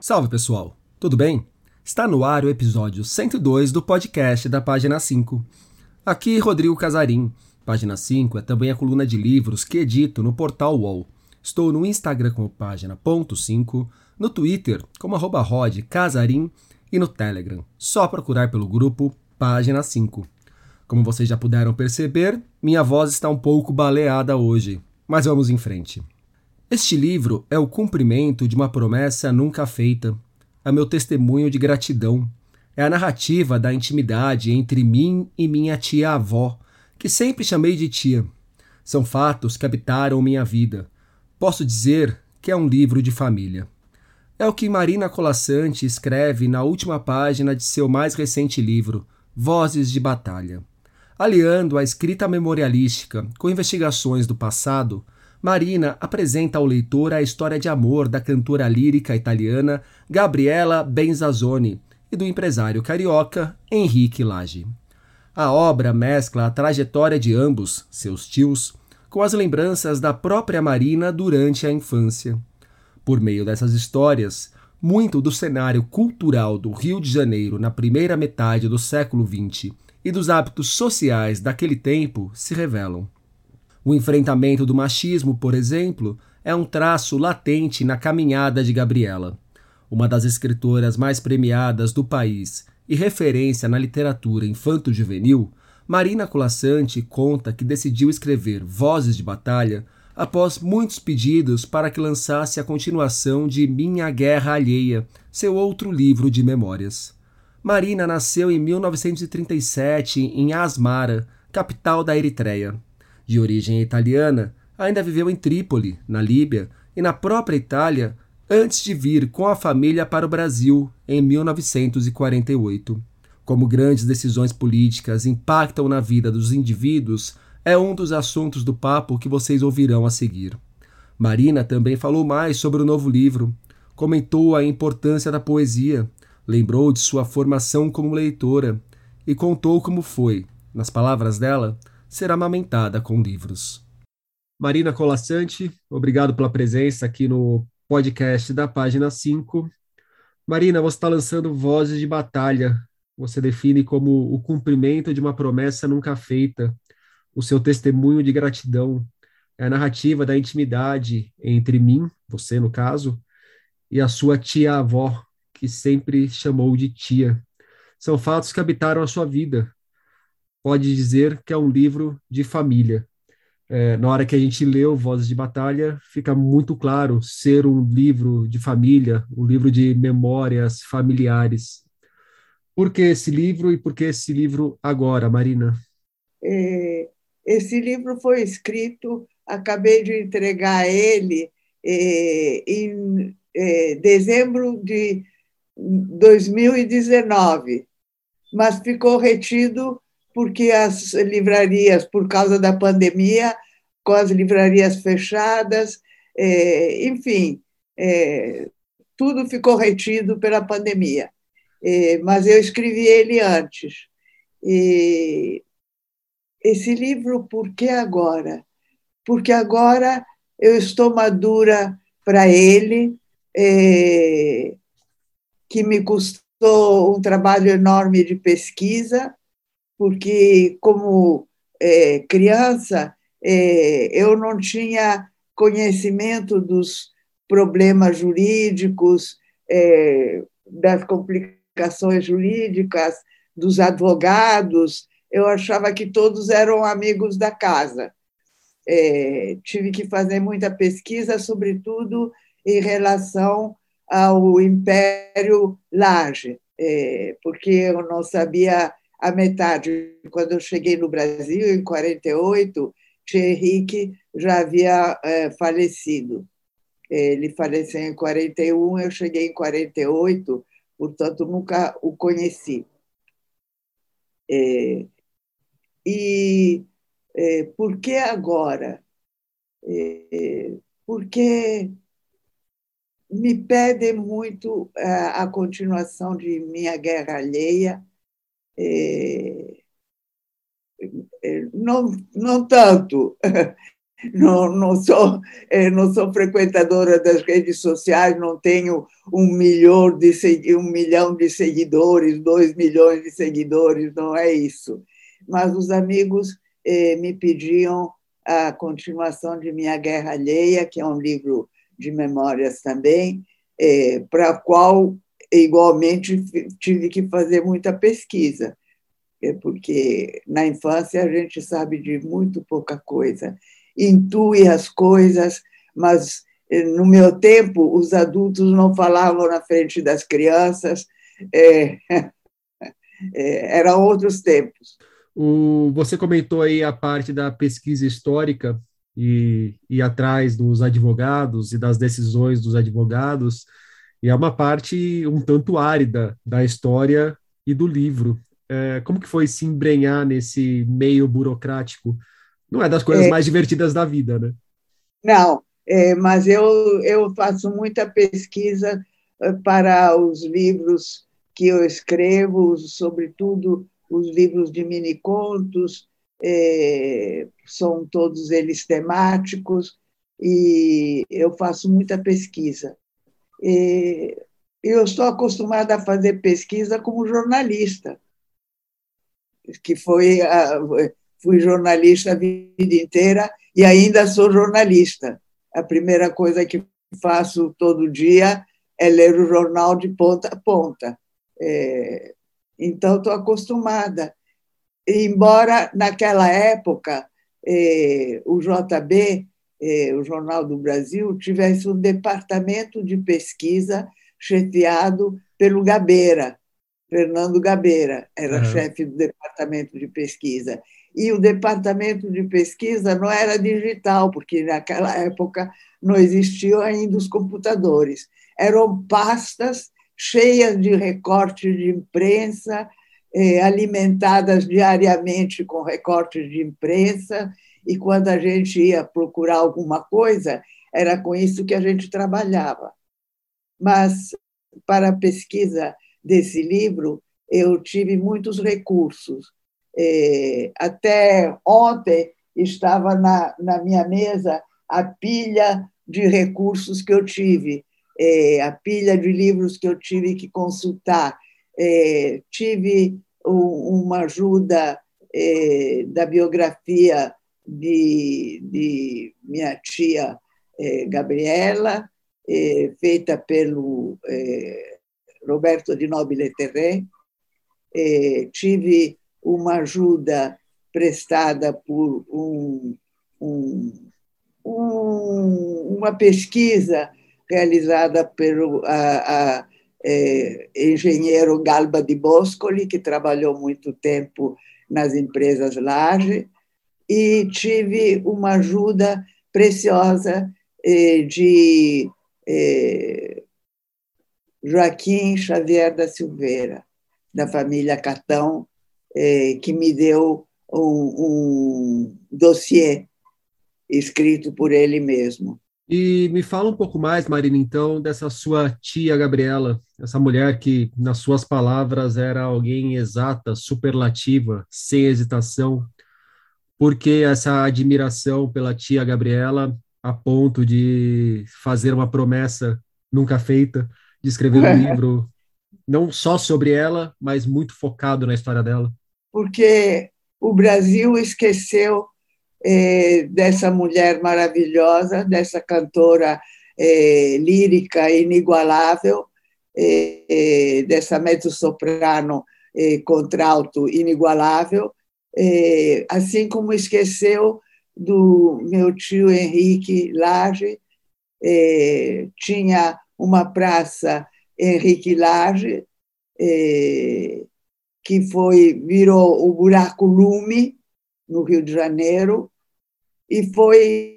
Salve pessoal, tudo bem? Está no ar o episódio 102 do podcast da Página 5. Aqui Rodrigo Casarim. Página 5 é também a coluna de livros que edito no portal UOL. Estou no Instagram como página ponto 5, no Twitter como arroba Rod Casarim e no Telegram. Só procurar pelo grupo Página 5. Como vocês já puderam perceber, minha voz está um pouco baleada hoje, mas vamos em frente. Este livro é o cumprimento de uma promessa nunca feita, é meu testemunho de gratidão, é a narrativa da intimidade entre mim e minha tia-avó, que sempre chamei de tia. São fatos que habitaram minha vida. Posso dizer que é um livro de família. É o que Marina Colassante escreve na última página de seu mais recente livro, Vozes de Batalha. Aliando a escrita memorialística com investigações do passado, Marina apresenta ao leitor a história de amor da cantora lírica italiana Gabriela Benzazzoni e do empresário carioca Henrique Lage. A obra mescla a trajetória de ambos, seus tios, com as lembranças da própria Marina durante a infância. Por meio dessas histórias, muito do cenário cultural do Rio de Janeiro na primeira metade do século XX e dos hábitos sociais daquele tempo se revelam. O enfrentamento do machismo, por exemplo, é um traço latente na caminhada de Gabriela, uma das escritoras mais premiadas do país e referência na literatura infanto-juvenil. Marina Colassante conta que decidiu escrever Vozes de Batalha após muitos pedidos para que lançasse a continuação de Minha Guerra Alheia, seu outro livro de memórias. Marina nasceu em 1937 em Asmara, capital da Eritreia de origem italiana, ainda viveu em Trípoli, na Líbia, e na própria Itália antes de vir com a família para o Brasil em 1948. Como grandes decisões políticas impactam na vida dos indivíduos, é um dos assuntos do papo que vocês ouvirão a seguir. Marina também falou mais sobre o novo livro, comentou a importância da poesia, lembrou de sua formação como leitora e contou como foi, nas palavras dela, ser amamentada com livros. Marina Colassante, obrigado pela presença aqui no podcast da página 5. Marina, você está lançando Vozes de Batalha. Você define como o cumprimento de uma promessa nunca feita, o seu testemunho de gratidão, é a narrativa da intimidade entre mim, você no caso, e a sua tia-avó, que sempre chamou de tia. São fatos que habitaram a sua vida, pode dizer que é um livro de família. É, na hora que a gente leu Vozes de Batalha, fica muito claro ser um livro de família, um livro de memórias familiares. Por que esse livro e por que esse livro agora, Marina? É, esse livro foi escrito, acabei de entregar ele é, em é, dezembro de 2019, mas ficou retido porque as livrarias, por causa da pandemia, com as livrarias fechadas, é, enfim, é, tudo ficou retido pela pandemia. É, mas eu escrevi ele antes. E esse livro, por que agora? Porque agora eu estou madura para ele, é, que me custou um trabalho enorme de pesquisa, porque, como é, criança, é, eu não tinha conhecimento dos problemas jurídicos, é, das complicações jurídicas, dos advogados. Eu achava que todos eram amigos da casa. É, tive que fazer muita pesquisa, sobretudo em relação ao Império Laje, é, porque eu não sabia a metade, quando eu cheguei no Brasil, em 48, Tio Henrique já havia é, falecido. Ele faleceu em 41, eu cheguei em 48, portanto, nunca o conheci. É, e é, por que agora? É, porque me pedem muito a, é, a continuação de Minha Guerra Alheia, é, é, não, não tanto. não, não, sou, eh, não sou frequentadora das redes sociais, não tenho um milhão, de, um milhão de seguidores, dois milhões de seguidores, não é isso. Mas os amigos eh, me pediam a continuação de Minha Guerra Alheia, que é um livro de memórias também, eh, para qual igualmente tive que fazer muita pesquisa, é porque na infância a gente sabe de muito pouca coisa, intui as coisas, mas eh, no meu tempo os adultos não falavam na frente das crianças, é, é, eram outros tempos. O, você comentou aí a parte da pesquisa histórica e, e atrás dos advogados e das decisões dos advogados e é uma parte um tanto árida da história e do livro. É, como que foi se embrenhar nesse meio burocrático? Não é das coisas é, mais divertidas da vida, né? Não, é, mas eu, eu faço muita pesquisa eh, para os livros que eu escrevo, sobretudo os livros de mini-contos, é, são todos eles temáticos, e eu faço muita pesquisa. E eu estou acostumada a fazer pesquisa como jornalista, que foi a, fui jornalista a vida inteira e ainda sou jornalista. A primeira coisa que faço todo dia é ler o jornal de ponta a ponta. É, então, estou acostumada. Embora naquela época é, o JB eh, o Jornal do Brasil tivesse um departamento de pesquisa chefiado pelo Gabeira, Fernando Gabeira, era uhum. chefe do departamento de pesquisa. E o departamento de pesquisa não era digital, porque naquela época não existiam ainda os computadores. Eram pastas cheias de recortes de imprensa, eh, alimentadas diariamente com recortes de imprensa, e quando a gente ia procurar alguma coisa, era com isso que a gente trabalhava. Mas, para a pesquisa desse livro, eu tive muitos recursos. É, até ontem estava na, na minha mesa a pilha de recursos que eu tive, é, a pilha de livros que eu tive que consultar. É, tive uma ajuda da biografia de, de minha tia eh, Gabriela, eh, feita pelo eh, Roberto de Nobile Terré. tive uma ajuda prestada por um, um, um, uma pesquisa realizada pelo a, a, engenheiro Galba di Boscoli, que trabalhou muito tempo nas empresas Laje, e tive uma ajuda preciosa eh, de eh, Joaquim Xavier da Silveira, da família Catão, eh, que me deu um, um dossiê escrito por ele mesmo. E me fala um pouco mais, Marina, então, dessa sua tia Gabriela, essa mulher que, nas suas palavras, era alguém exata, superlativa, sem hesitação, por que essa admiração pela tia Gabriela a ponto de fazer uma promessa nunca feita, de escrever um livro não só sobre ela, mas muito focado na história dela? Porque o Brasil esqueceu é, dessa mulher maravilhosa, dessa cantora é, lírica inigualável, é, dessa mezzo-soprano contralto inigualável, é, assim como esqueceu do meu tio Henrique Lage, é, tinha uma praça Henrique Lage, é, que foi virou o Buraco Lume, no Rio de Janeiro, e foi,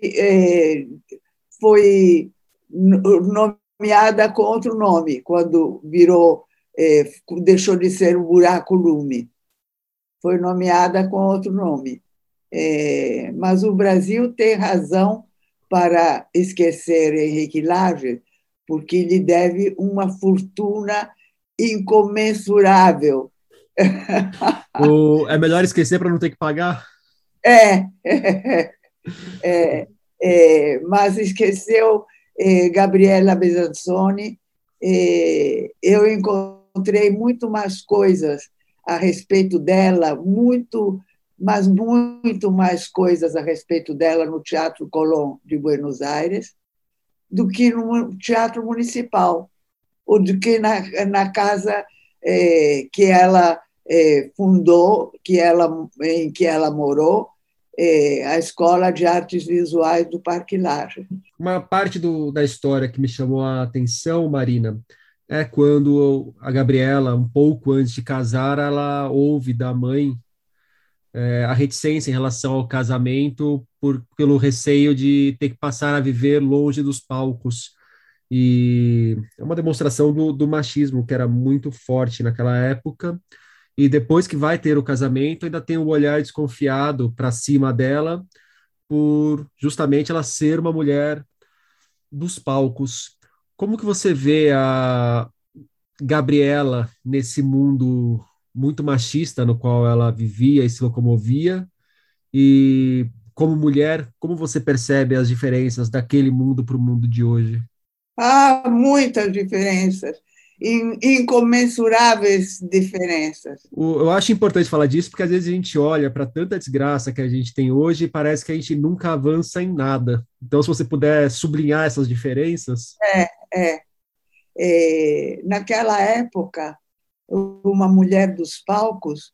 foi nomeada com outro nome, quando virou, deixou de ser o Buraco Lume foi nomeada com outro nome. É, mas o Brasil tem razão para esquecer Henrique Lage, porque lhe deve uma fortuna incomensurável. O, é melhor esquecer para não ter que pagar? É, é, é, é, mas esqueceu é, Gabriela Besanzoni. É, eu encontrei muito mais coisas a respeito dela, muito, mas muito mais coisas a respeito dela no Teatro Colón de Buenos Aires do que no Teatro Municipal, ou do que na, na casa é, que ela é, fundou, que ela, em que ela morou, é, a Escola de Artes Visuais do Parque Laje. Uma parte do, da história que me chamou a atenção, Marina, é quando a Gabriela, um pouco antes de casar, ela ouve da mãe é, a reticência em relação ao casamento por, pelo receio de ter que passar a viver longe dos palcos. E é uma demonstração do, do machismo que era muito forte naquela época. E depois que vai ter o casamento, ainda tem um olhar desconfiado para cima dela, por justamente ela ser uma mulher dos palcos. Como que você vê a Gabriela nesse mundo muito machista no qual ela vivia e se locomovia? E como mulher, como você percebe as diferenças daquele mundo para o mundo de hoje? Há muitas diferenças, incomensuráveis diferenças. Eu acho importante falar disso porque às vezes a gente olha para tanta desgraça que a gente tem hoje e parece que a gente nunca avança em nada. Então, se você puder sublinhar essas diferenças. É, é. é, naquela época, uma mulher dos palcos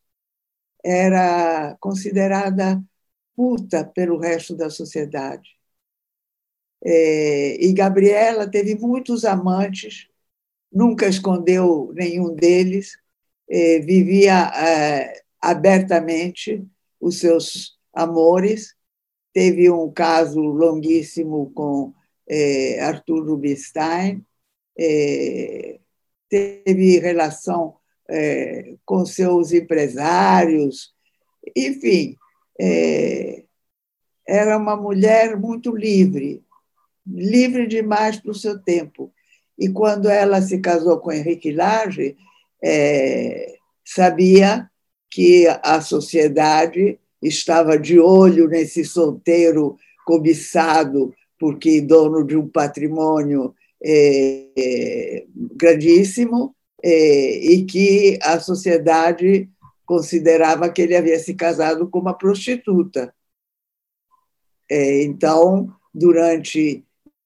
era considerada puta pelo resto da sociedade. É, e Gabriela teve muitos amantes, nunca escondeu nenhum deles, é, vivia é, abertamente os seus amores. Teve um caso longuíssimo com é, Arthur Rubinstein, é, teve relação é, com seus empresários, enfim, é, era uma mulher muito livre, livre demais para o seu tempo. E quando ela se casou com Henrique Lage, é, sabia que a sociedade estava de olho nesse solteiro cobiçado, porque dono de um patrimônio é, grandíssimo é, e que a sociedade considerava que ele havia se casado com uma prostituta. É, então, durante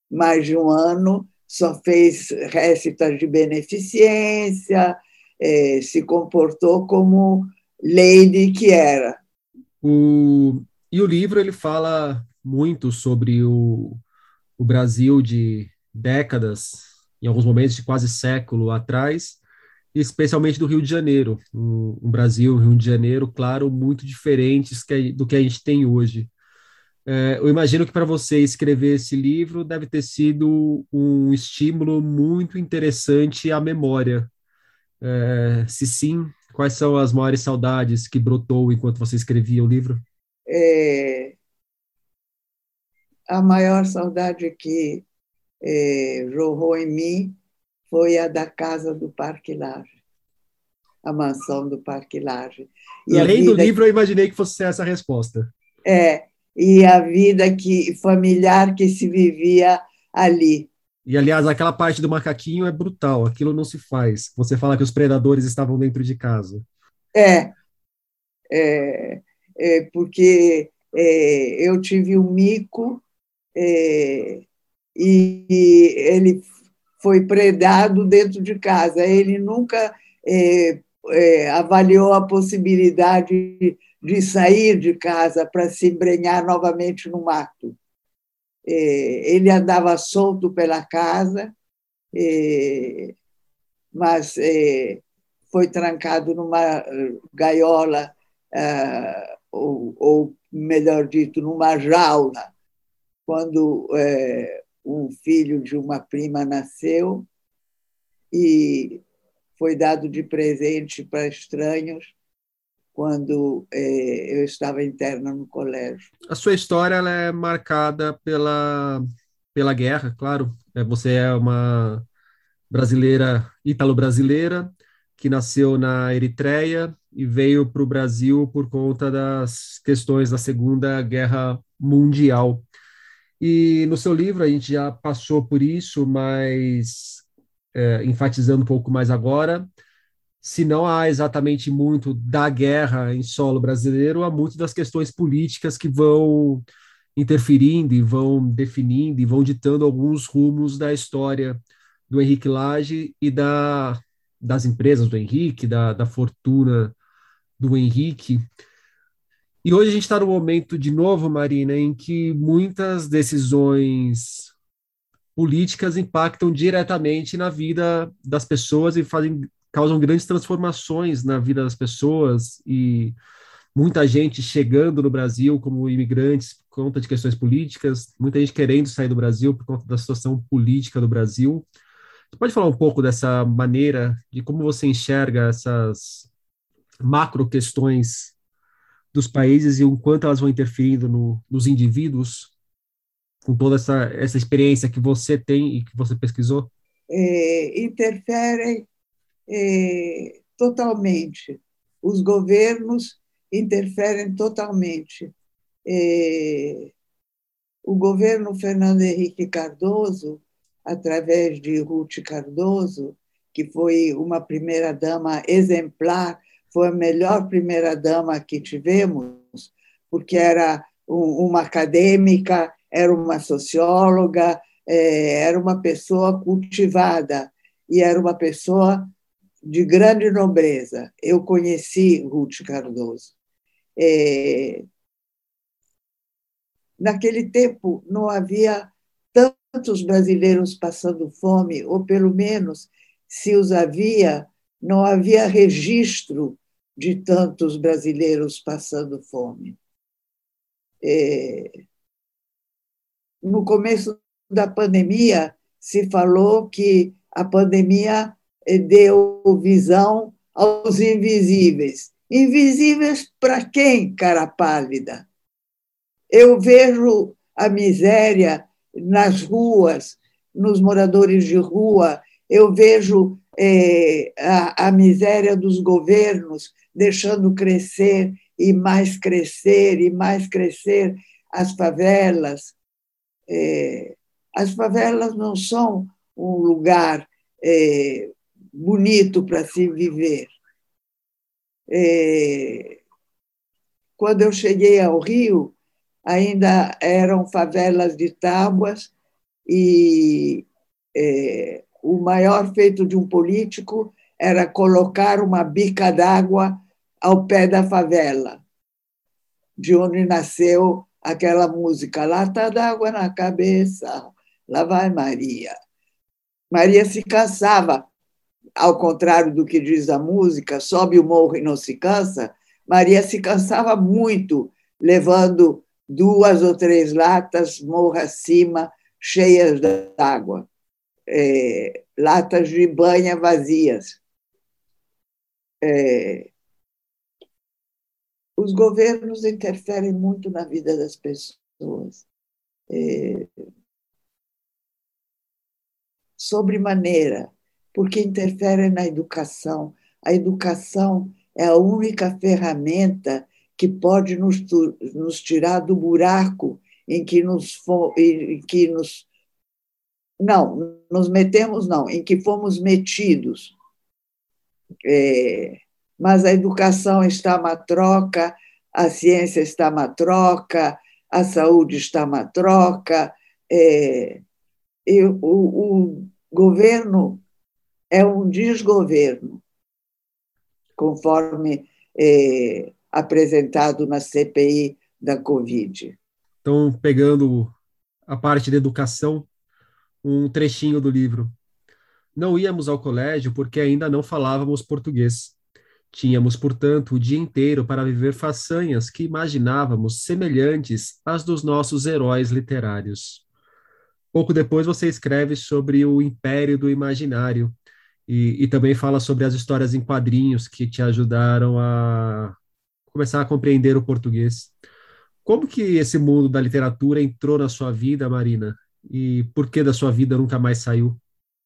mais de um ano, só fez récitas de beneficência, é, se comportou como lady que era. O, e o livro ele fala muito sobre o, o Brasil de décadas, em alguns momentos de quase século atrás, especialmente do Rio de Janeiro. Um, um Brasil, Rio de Janeiro, claro, muito diferentes que, do que a gente tem hoje. É, eu imagino que para você escrever esse livro deve ter sido um estímulo muito interessante à memória. É, se sim, quais são as maiores saudades que brotou enquanto você escrevia o livro? É, a maior saudade que é, jorrou em mim foi a da casa do Parque Laje, a mansão do Parque Laje. E Além do livro, eu imaginei que fosse essa a resposta. É, e a vida que familiar que se vivia ali. E, aliás, aquela parte do macaquinho é brutal, aquilo não se faz. Você fala que os predadores estavam dentro de casa. É, é, é porque é, eu tive um mico é, e, ele foi predado dentro de casa. Ele nunca é, é, avaliou a possibilidade de sair de casa para se embrenhar novamente no mato. É, ele andava solto pela casa, é, mas é, foi trancado numa gaiola, é, ou, ou melhor dito, numa jaula, quando um filho de uma prima nasceu e foi dado de presente para estranhos quando é, eu estava interna no colégio. A sua história ela é marcada pela, pela guerra, claro. É, você é uma brasileira, ítalo-brasileira, que nasceu na Eritreia e veio para o Brasil por conta das questões da Segunda Guerra Mundial. E no seu livro a gente já passou por isso, mas é, enfatizando um pouco mais agora, se não há exatamente muito da guerra em solo brasileiro, há muito das questões políticas que vão interferindo e vão definindo e vão ditando alguns rumos da história do Henrique Lage e da, das empresas do Henrique, da, da fortuna do Henrique. E hoje a gente está no momento, de novo, Marina, em que muitas decisões políticas impactam diretamente na vida das pessoas e fazem, causam grandes transformações na vida das pessoas e muita gente chegando no Brasil como imigrantes por conta de questões políticas, muita gente querendo sair do Brasil por conta da situação política do Brasil. Você pode falar um pouco dessa maneira, de como você enxerga essas macro questões dos países e o quanto elas vão interferindo no, nos indivíduos, com toda essa, essa experiência que você tem e que você pesquisou? É, interferem é, totalmente. Os governos interferem totalmente. É, o governo Fernando Henrique Cardoso, através de Ruth Cardoso, que foi uma primeira-dama exemplar foi a melhor primeira-dama que tivemos, porque era uma acadêmica, era uma socióloga, é, era uma pessoa cultivada e era uma pessoa de grande nobreza. Eu conheci Ruth Cardoso. É, naquele tempo não havia tantos brasileiros passando fome, ou pelo menos, se os havia, não havia registro de tantos brasileiros passando fome. É, no começo da pandemia, se falou que a pandemia eh, deu visão aos invisíveis. Invisíveis para quem, cara pálida? Eu vejo a miséria nas ruas, nos moradores de rua, eu vejo é, a, a miséria dos governos deixando crescer e mais crescer e mais crescer as favelas. É, as favelas não são um lugar é, bonito para se viver. Quando eu cheguei ao Rio, ainda eram favelas de tábuas e o maior feito de um político era colocar uma bica d'água ao pé da favela, de onde nasceu aquela música, lata d'água na cabeça, lá vai Maria. Maria se cansava, ao contrário do que diz a música, sobe o morro e não se cansa, Maria se cansava muito, levando duas ou três latas morro acima, cheias d'água é, latas de banha vazias. É, os governos interferem muito na vida das pessoas. É, sobremaneira, porque interferem na educação. A educação é a única ferramenta que pode nos, nos tirar do buraco em que nos, em que nos não, nos metemos não, em que fomos metidos. É, mas a educação está uma troca, a ciência está uma troca, a saúde está uma troca, é, o, o governo é um desgoverno, conforme é, apresentado na CPI da Covid. Então, pegando a parte da educação, um trechinho do livro. Não íamos ao colégio porque ainda não falávamos português. Tínhamos, portanto, o dia inteiro para viver façanhas que imaginávamos semelhantes às dos nossos heróis literários. Pouco depois você escreve sobre o império do imaginário e, e também fala sobre as histórias em quadrinhos que te ajudaram a começar a compreender o português. Como que esse mundo da literatura entrou na sua vida, Marina? E por que da sua vida nunca mais saiu?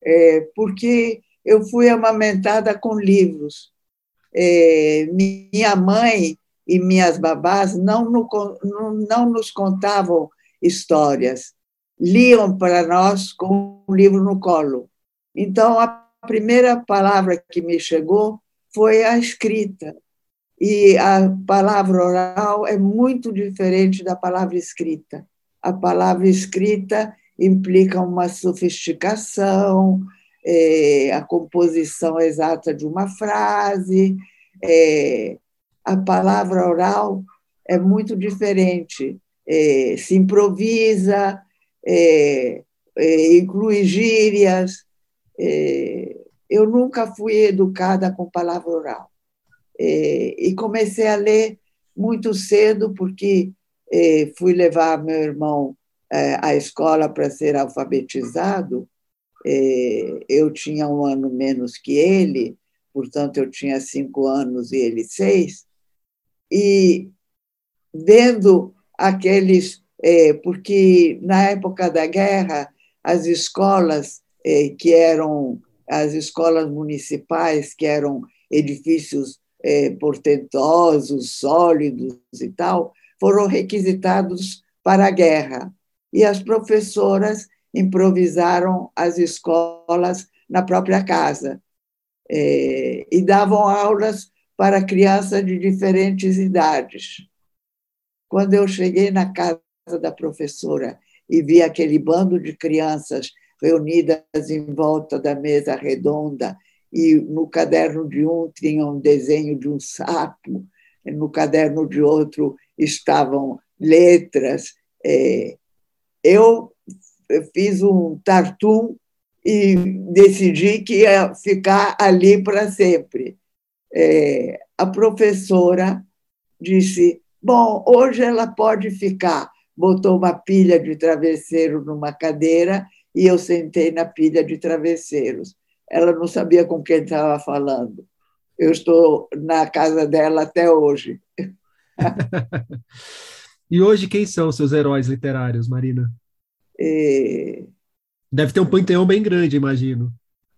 É, porque eu fui amamentada com livros. É, minha mãe e minhas babás não, no, não, não nos contavam histórias, liam para nós com um livro no colo. Então, a primeira palavra que me chegou foi a escrita. E a palavra oral é muito diferente da palavra escrita. A palavra escrita implica uma sofisticação, é, a composição exata de uma frase. É, a palavra oral é muito diferente, é, se improvisa, é, é, inclui gírias. É, eu nunca fui educada com palavra oral. e comecei a ler muito cedo, porque fui levar meu irmão à escola para ser alfabetizado. eu tinha um ano menos que ele, portanto, eu tinha cinco anos e ele seis. E vendo aqueles. É, porque na época da guerra, as escolas é, que eram as escolas municipais, que eram edifícios é, portentosos, sólidos e tal, foram requisitados para a guerra. E as professoras improvisaram as escolas na própria casa é, e davam aulas para crianças de diferentes idades. Quando eu cheguei na casa da professora e vi aquele bando de crianças reunidas em volta da mesa redonda, e no caderno de um tinha um desenho de um sapo, no caderno de outro estavam letras. É, eu fiz um tartum e decidi que ia ficar ali para sempre. É, a professora disse: Bom, hoje ela pode ficar. Botou uma pilha de travesseiro numa cadeira e eu sentei na pilha de travesseiros. Ela não sabia com quem estava falando. Eu estou na casa dela até hoje. e hoje quem são seus heróis literários, Marina? É... Deve ter um panteão bem grande, imagino.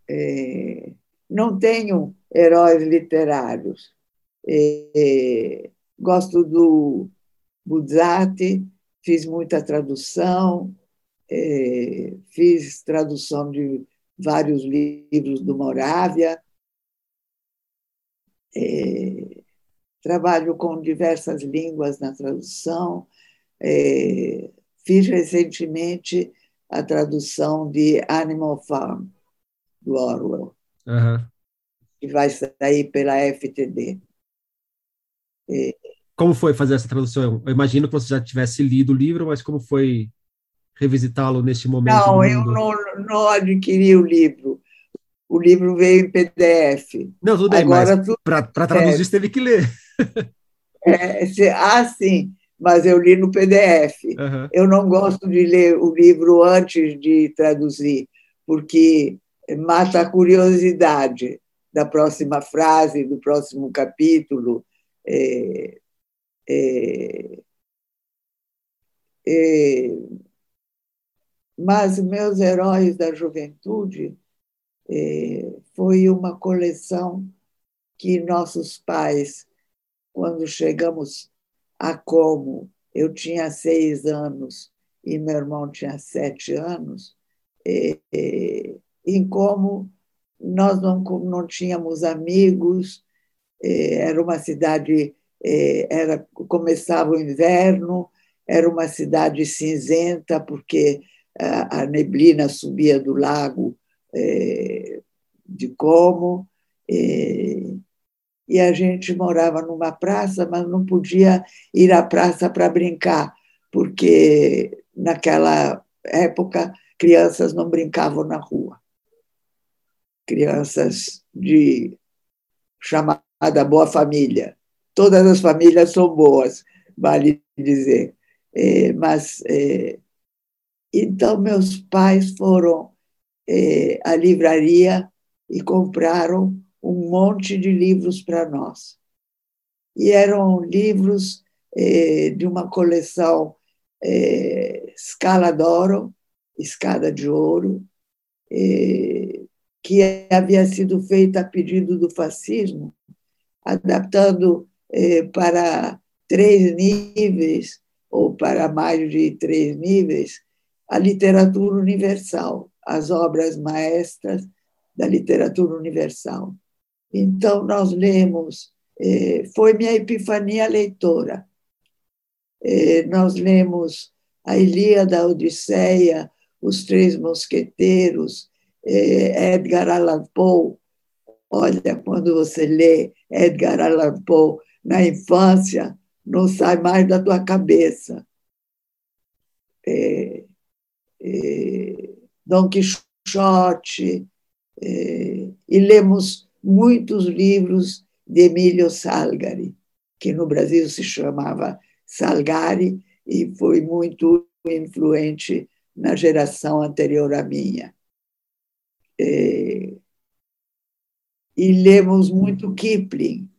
É... Não tenho heróis literários. É gosto do Buzzati, fiz muita tradução, é, fiz tradução de vários livros do Moravia, é, trabalho com diversas línguas na tradução, é, fiz recentemente a tradução de Animal Farm, do Orwell, uhum. que vai sair pela FTD. Como foi fazer essa tradução? Eu imagino que você já tivesse lido o livro, mas como foi revisitá-lo neste momento? Não, eu não, não adquiri o livro. O livro veio em PDF. Não, tudo bem, Agora, mas para traduzir é, você teve que ler. É, ah, sim, mas eu li no PDF. Uhum. Eu não gosto de ler o livro antes de traduzir, porque mata a curiosidade da próxima frase, do próximo capítulo. É, é, é, mas meus heróis da juventude é, foi uma coleção que nossos pais, quando chegamos a Como, eu tinha seis anos e meu irmão tinha sete anos, é, é, em Como nós não, não tínhamos amigos, é, era uma cidade, era, começava o inverno, era uma cidade cinzenta, porque a, neblina subia do lago de Como, e a gente morava numa praça, mas não podia ir à praça para brincar, porque naquela época crianças não brincavam na rua. Crianças de chamar da boa família. Todas as famílias são boas, vale dizer. É, mas é, então meus pais foram é, à livraria e compraram um monte de livros para nós. E eram livros é, de uma coleção é, Scala d'Oro, Escada de Ouro, é, que havia sido feita a pedido do fascismo adaptando eh, para três níveis ou para mais de três níveis a literatura universal, as obras maestras da literatura universal. Então, nós lemos, eh, foi minha epifania leitora. Eh, nós lemos a Ilíada, a Odisseia, Os Três Mosqueteiros, eh, Edgar Allan Poe. Olha, quando você lê Edgar Allan Poe na infância, não sai mais da tua cabeça. É, é, Dom Quixote, é, e lemos muitos livros de Emílio Salgari, que no Brasil se chamava Salgari e foi muito influente na geração anterior à minha. É, e lemos muito Kipling.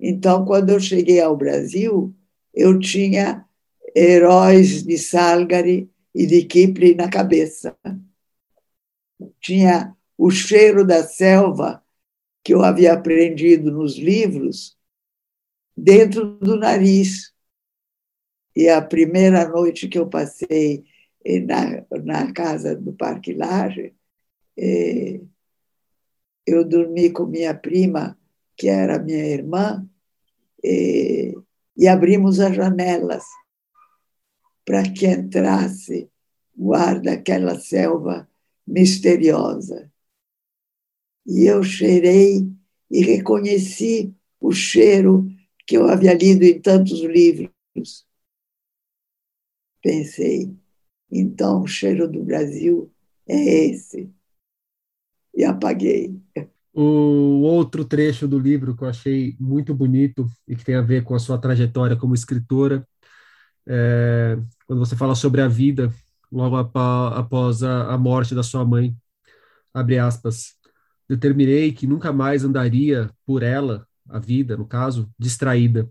Então, quando eu cheguei ao Brasil, eu tinha heróis de Salgari e de Kipling na cabeça. Tinha o cheiro da selva que eu havia aprendido nos livros dentro do nariz. E a primeira noite que eu passei na, na casa do Parque Laje, eh, eu dormi com minha prima, que era minha irmã, eh, e abrimos as janelas para que entrasse o ar daquela selva misteriosa. E eu cheirei e reconheci o cheiro que eu havia lido em tantos livros. Pensei, então o cheiro do Brasil é esse. E apaguei. O outro trecho do livro que eu achei muito bonito e que tem a ver com a sua trajetória como escritora é, quando você fala sobre a vida logo após a, a morte da sua mãe, abre aspas, determinei que nunca mais andaria por ela, a vida, no caso, distraída.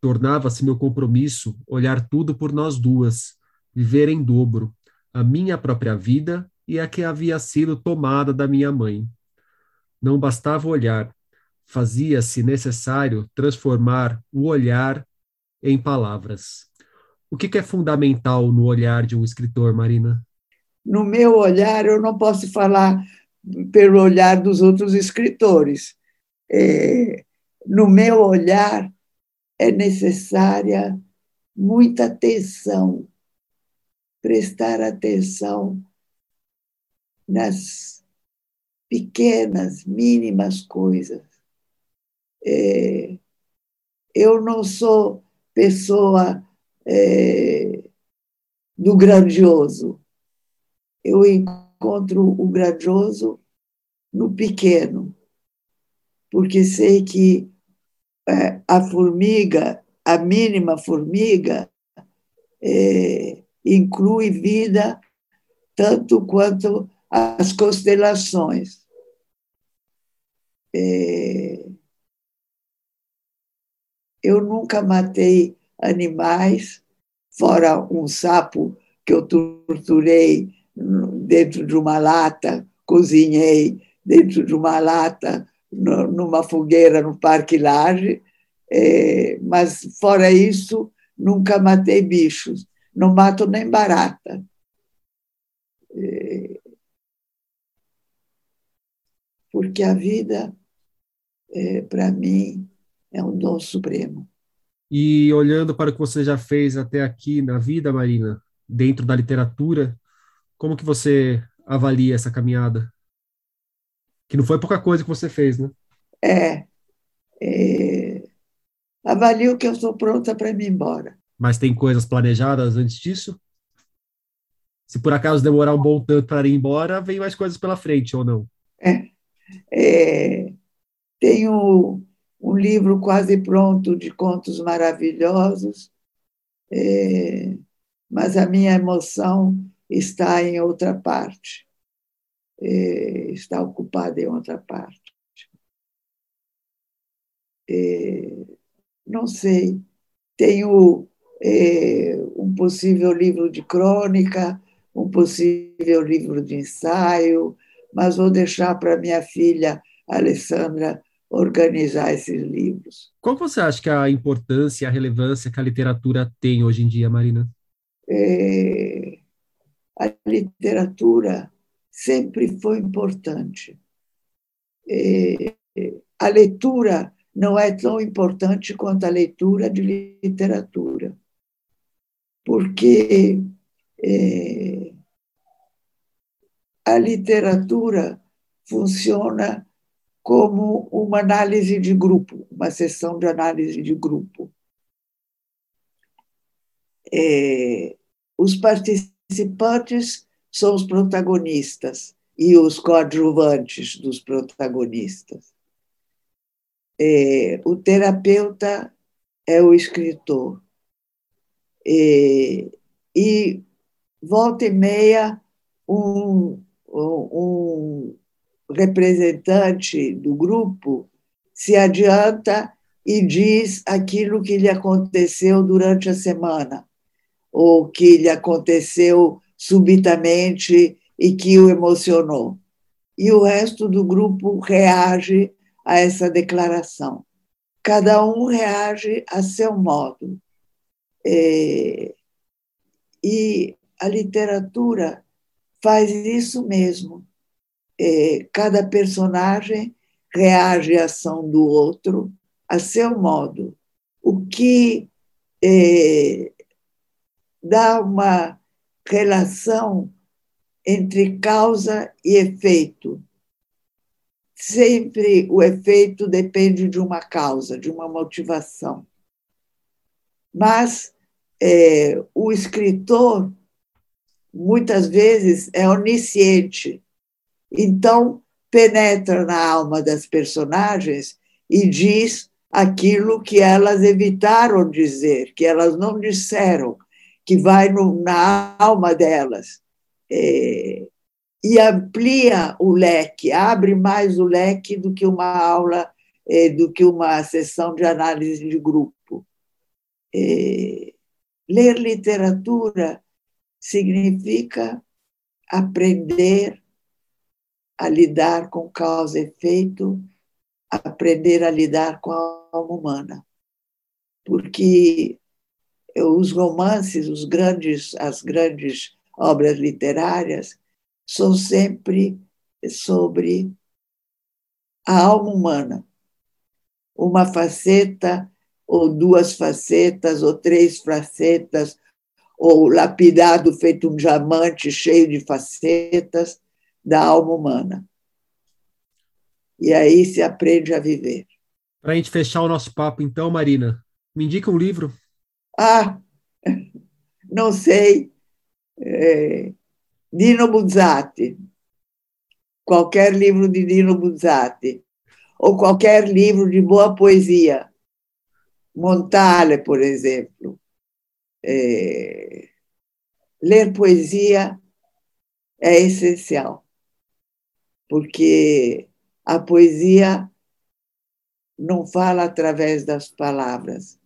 Tornava-se meu compromisso olhar tudo por nós duas, viver em dobro, a minha própria vida e a que havia sido tomada da minha mãe. Não bastava olhar, fazia-se necessário transformar o olhar em palavras. O que, que é fundamental no olhar de um escritor, Marina? No meu olhar, eu não posso falar pelo olhar dos outros escritores. É, no meu olhar, é necessária muita atenção, prestar atenção nas pequenas, mínimas coisas. É, eu não sou pessoa é, do grandioso. Eu encontro o grandioso no pequeno, porque sei que é, a formiga, a mínima formiga, é, inclui vida tanto quanto as constelações. É, eu nunca matei animais, fora um sapo que eu torturei dentro de uma lata, cozinhei dentro de uma lata, numa fogueira no Parque Laje, é, mas fora isso, nunca matei bichos, não mato nem barata. É, porque a vida, é, para mim, é um dom supremo. E olhando para o que você já fez até aqui na vida, Marina, dentro da literatura, como que você avalia essa caminhada? Que não foi pouca coisa que você fez, né? É. é avalio que eu estou pronta para ir embora. Mas tem coisas planejadas antes disso? Se por acaso demorar um bom tanto para ir embora, vem mais coisas pela frente ou não? É. é tenho um livro quase pronto de contos maravilhosos, é, mas a minha emoção está em outra parte, é, está ocupada em outra parte. É, não sei, tenho é, um possível livro de crônica, um possível livro de ensaio, mas vou deixar para minha filha Alessandra organizar esses livros. Qual você acha que é a importância, a relevância que a literatura tem hoje em dia, Marina? É... a literatura sempre foi importante. E a leitura não é tão importante quanto a leitura de literatura, porque é, a literatura funciona como uma análise de grupo, uma sessão de análise de grupo. É, os participantes são os protagonistas e os coadjuvantes dos protagonistas. É, o terapeuta é o escritor. É, e volta e meia, um, um representante do grupo se adianta e diz aquilo que lhe aconteceu durante a semana, ou que lhe aconteceu subitamente e que o emocionou. E o resto do grupo reage a essa declaração. Cada um reage a seu modo. É, e a literatura faz isso mesmo é, cada personagem reage à ação do outro a seu modo, o que é, dá uma relação entre causa e efeito. Sempre o efeito depende de uma causa, de uma motivação. Mas é, o escritor, muitas vezes, é onisciente então, penetra na alma das personagens e diz aquilo que elas evitaram dizer, que elas não disseram, que vai no, na alma delas. É, e amplia o leque, abre mais o leque do que uma aula, é, do que uma sessão de análise de grupo. É, ler literatura significa aprender a lidar com causa e efeito, aprender a lidar com a alma humana. Porque os romances, os grandes, as grandes obras literárias são sempre sobre a alma humana. Uma faceta, ou duas facetas, ou três facetas, ou lapidado feito um diamante cheio de facetas, da alma humana. E aí se aprende a viver. Para a gente fechar o nosso papo, então, Marina, me indica um livro. Ah, não sei. É, Dino Buzzati. Qualquer livro de Dino Buzzati. Ou qualquer livro de boa poesia. Montale, por exemplo. É, ler poesia é essencial porque a poesia não fala através das palavras,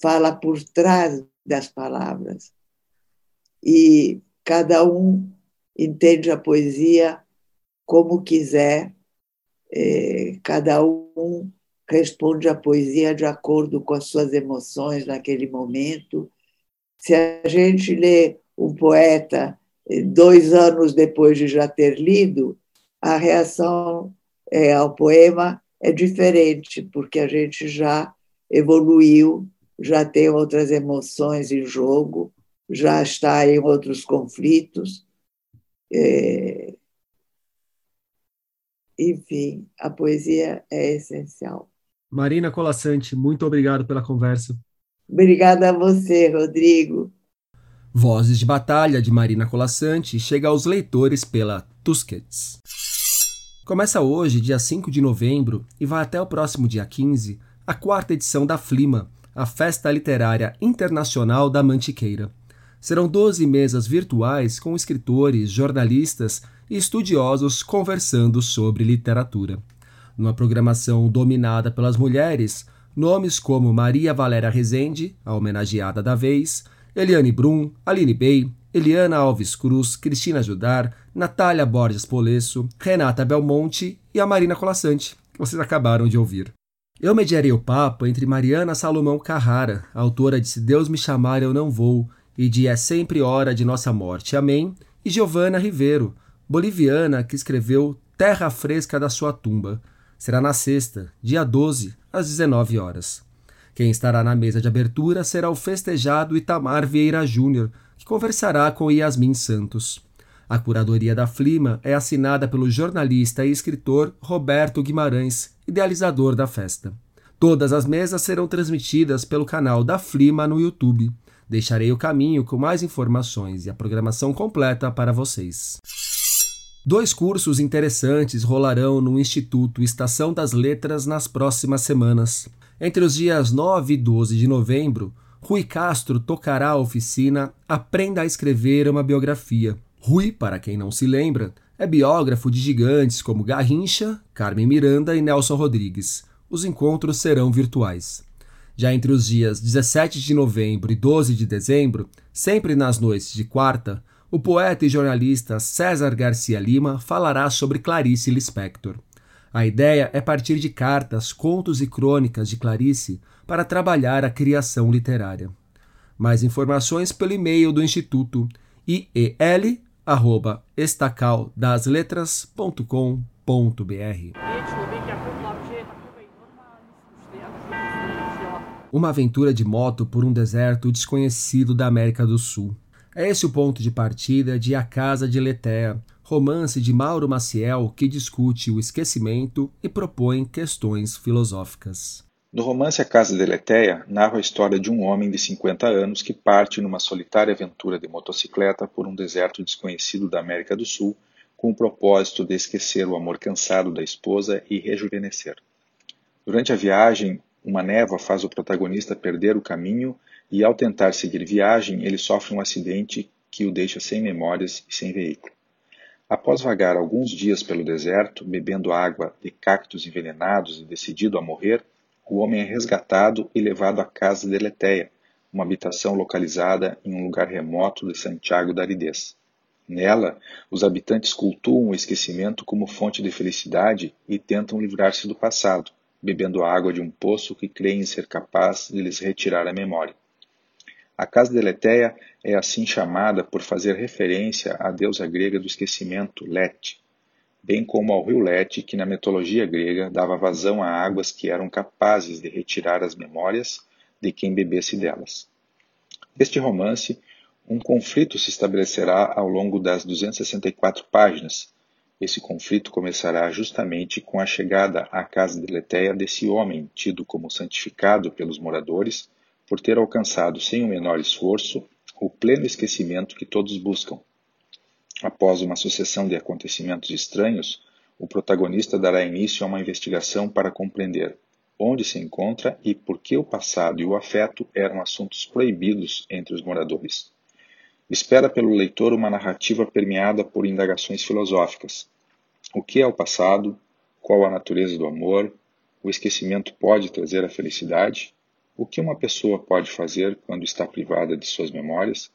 fala por trás das palavras. E cada um entende a poesia como quiser, é, cada um responde à poesia de acordo com as suas emoções naquele momento. Se a gente lê um poeta eh, dois anos depois de já ter lido, a reação é, ao poema é diferente, porque a gente já evoluiu, já tem outras emoções em jogo, já está em outros conflitos. É... Enfim, a poesia é essencial. Marina Colassante, muito obrigado pela conversa. Obrigada a você, Rodrigo. Vozes de Batalha de Marina Colassante chega aos leitores pela Tusquets. Começa hoje, dia 5 de novembro, e vai até o próximo dia 15, a quarta edição da Flima, a Festa Literária Internacional da Mantiqueira. Serão 12 mesas virtuais com escritores, jornalistas e estudiosos conversando sobre literatura. Numa programação dominada pelas mulheres, nomes como Maria Valéria Rezende, a homenageada da vez, Eliane Brum, Aline Bey, Eliana Alves Cruz, Cristina Judar, Natália Borges Polesso, Renata Belmonte e a Marina Colassante, vocês acabaram de ouvir. Eu mediarei o papo entre Mariana Salomão Carrara, autora de Se Deus Me Chamar Eu Não Vou, e de É Sempre Hora de Nossa Morte, Amém, e Giovana Ribeiro, boliviana que escreveu Terra Fresca da Sua Tumba. Será na sexta, dia 12, às 19 horas. Quem estará na mesa de abertura será o festejado Itamar Vieira Júnior, que conversará com Yasmin Santos. A curadoria da Flima é assinada pelo jornalista e escritor Roberto Guimarães, idealizador da festa. Todas as mesas serão transmitidas pelo canal da Flima no YouTube. Deixarei o caminho com mais informações e a programação completa para vocês. Dois cursos interessantes rolarão no Instituto Estação das Letras nas próximas semanas. Entre os dias 9 e 12 de novembro, Rui Castro tocará a oficina Aprenda a Escrever uma Biografia. Rui, para quem não se lembra, é biógrafo de gigantes como Garrincha, Carmen Miranda e Nelson Rodrigues. Os encontros serão virtuais. Já entre os dias 17 de novembro e 12 de dezembro, sempre nas noites de quarta, o poeta e jornalista César Garcia Lima falará sobre Clarice Lispector. A ideia é partir de cartas, contos e crônicas de Clarice para trabalhar a criação literária. Mais informações pelo e-mail do Instituto iel@estacaldasletras.com.br. Uma aventura de moto por um deserto desconhecido da América do Sul. É esse o ponto de partida de A Casa de Letéa, romance de Mauro Maciel que discute o esquecimento e propõe questões filosóficas. No romance A Casa de Letéia, narra a história de um homem de 50 anos que parte numa solitária aventura de motocicleta por um deserto desconhecido da América do Sul com o propósito de esquecer o amor cansado da esposa e rejuvenescer. Durante a viagem, uma névoa faz o protagonista perder o caminho e, ao tentar seguir viagem, ele sofre um acidente que o deixa sem memórias e sem veículo. Após vagar alguns dias pelo deserto, bebendo água de cactos envenenados e decidido a morrer, o homem é resgatado e levado à casa de Letéia, uma habitação localizada em um lugar remoto de Santiago da Aridez. Nela, os habitantes cultuam o esquecimento como fonte de felicidade e tentam livrar-se do passado, bebendo água de um poço que creem ser capaz de lhes retirar a memória. A casa de Letéia é assim chamada por fazer referência à deusa grega do esquecimento, Lete, bem como ao rio Lete, que na mitologia grega dava vazão a águas que eram capazes de retirar as memórias de quem bebesse delas. Neste romance, um conflito se estabelecerá ao longo das 264 páginas. Esse conflito começará justamente com a chegada à casa de Letéia desse homem, tido como santificado pelos moradores, por ter alcançado sem o menor esforço o pleno esquecimento que todos buscam. Após uma sucessão de acontecimentos estranhos, o protagonista dará início a uma investigação para compreender onde se encontra e por que o passado e o afeto eram assuntos proibidos entre os moradores. Espera pelo leitor uma narrativa permeada por indagações filosóficas. O que é o passado? Qual a natureza do amor? O esquecimento pode trazer a felicidade? O que uma pessoa pode fazer quando está privada de suas memórias?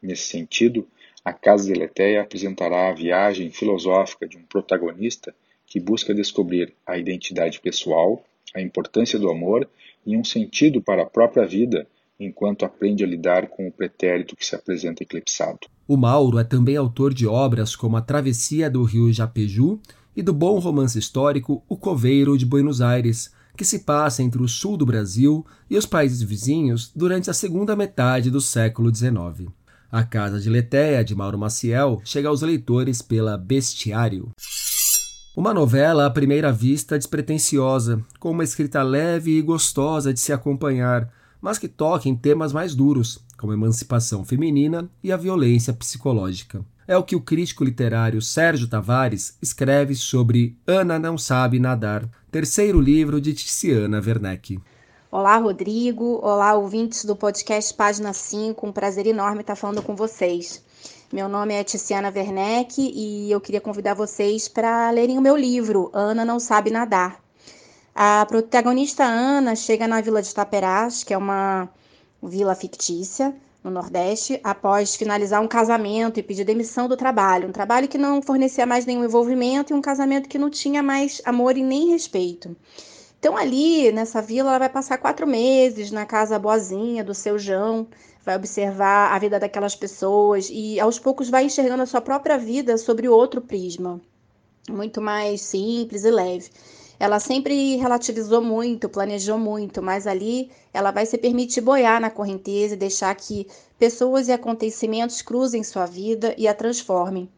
Nesse sentido, a Casa de Letéia apresentará a viagem filosófica de um protagonista que busca descobrir a identidade pessoal, a importância do amor e um sentido para a própria vida enquanto aprende a lidar com o pretérito que se apresenta eclipsado. O Mauro é também autor de obras como A Travessia do Rio Japeju e do bom romance histórico O Coveiro de Buenos Aires, que se passa entre o sul do Brasil e os países vizinhos durante a segunda metade do século XIX. A Casa de Letéia, de Mauro Maciel, chega aos leitores pela Bestiário. Uma novela à primeira vista despretensiosa, com uma escrita leve e gostosa de se acompanhar, mas que toca em temas mais duros, como a emancipação feminina e a violência psicológica. É o que o crítico literário Sérgio Tavares escreve sobre Ana Não Sabe Nadar, terceiro livro de Tiziana Werneck. Olá, Rodrigo. Olá, ouvintes do podcast Página 5. Um prazer enorme estar falando com vocês. Meu nome é Tiziana Werneck e eu queria convidar vocês para lerem o meu livro, Ana Não Sabe Nadar. A protagonista Ana chega na vila de Taperás, que é uma vila fictícia no Nordeste, após finalizar um casamento e pedir demissão do trabalho. Um trabalho que não fornecia mais nenhum envolvimento e um casamento que não tinha mais amor e nem respeito. Então, ali nessa vila, ela vai passar quatro meses na casa boazinha do seu João, vai observar a vida daquelas pessoas e aos poucos vai enxergando a sua própria vida sobre outro prisma, muito mais simples e leve. Ela sempre relativizou muito, planejou muito, mas ali ela vai se permitir boiar na correnteza e deixar que pessoas e acontecimentos cruzem sua vida e a transformem.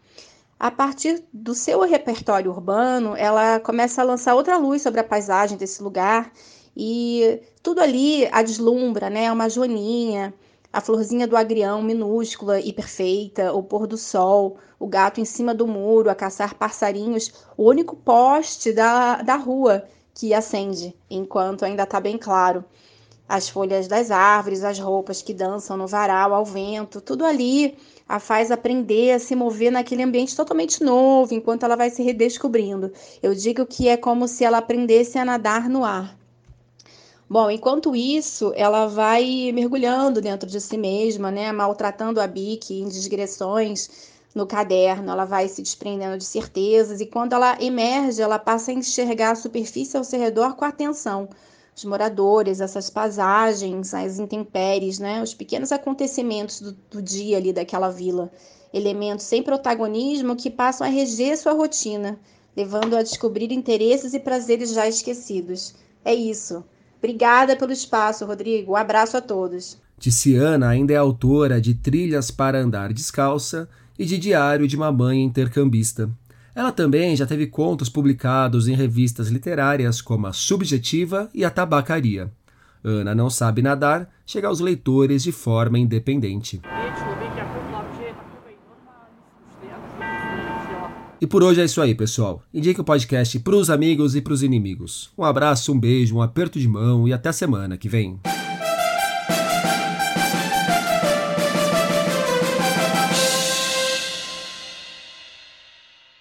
A partir do seu repertório urbano, ela começa a lançar outra luz sobre a paisagem desse lugar e tudo ali a deslumbra, né? Uma joaninha, a florzinha do agrião minúscula e perfeita, o pôr do sol, o gato em cima do muro a caçar passarinhos, o único poste da, da rua que acende, enquanto ainda está bem claro. As folhas das árvores, as roupas que dançam no varal ao vento, tudo ali a faz aprender a se mover naquele ambiente totalmente novo, enquanto ela vai se redescobrindo. Eu digo que é como se ela aprendesse a nadar no ar. Bom, enquanto isso, ela vai mergulhando dentro de si mesma, né, maltratando a Bic em digressões no caderno, ela vai se desprendendo de certezas e quando ela emerge, ela passa a enxergar a superfície ao seu redor com atenção. Os moradores, essas paisagens, as intempéries, né, os pequenos acontecimentos do, do dia ali daquela vila, elementos sem protagonismo que passam a reger sua rotina, levando a descobrir interesses e prazeres já esquecidos. É isso. Obrigada pelo espaço, Rodrigo. Um abraço a todos. Ticiana ainda é autora de Trilhas para Andar Descalça e de Diário de uma Mãe Intercambista. Ela também já teve contos publicados em revistas literárias como a Subjetiva e a Tabacaria. Ana não sabe nadar chega aos leitores de forma independente. E por hoje é isso aí, pessoal. Indique o podcast para os amigos e para os inimigos. Um abraço, um beijo, um aperto de mão e até semana que vem.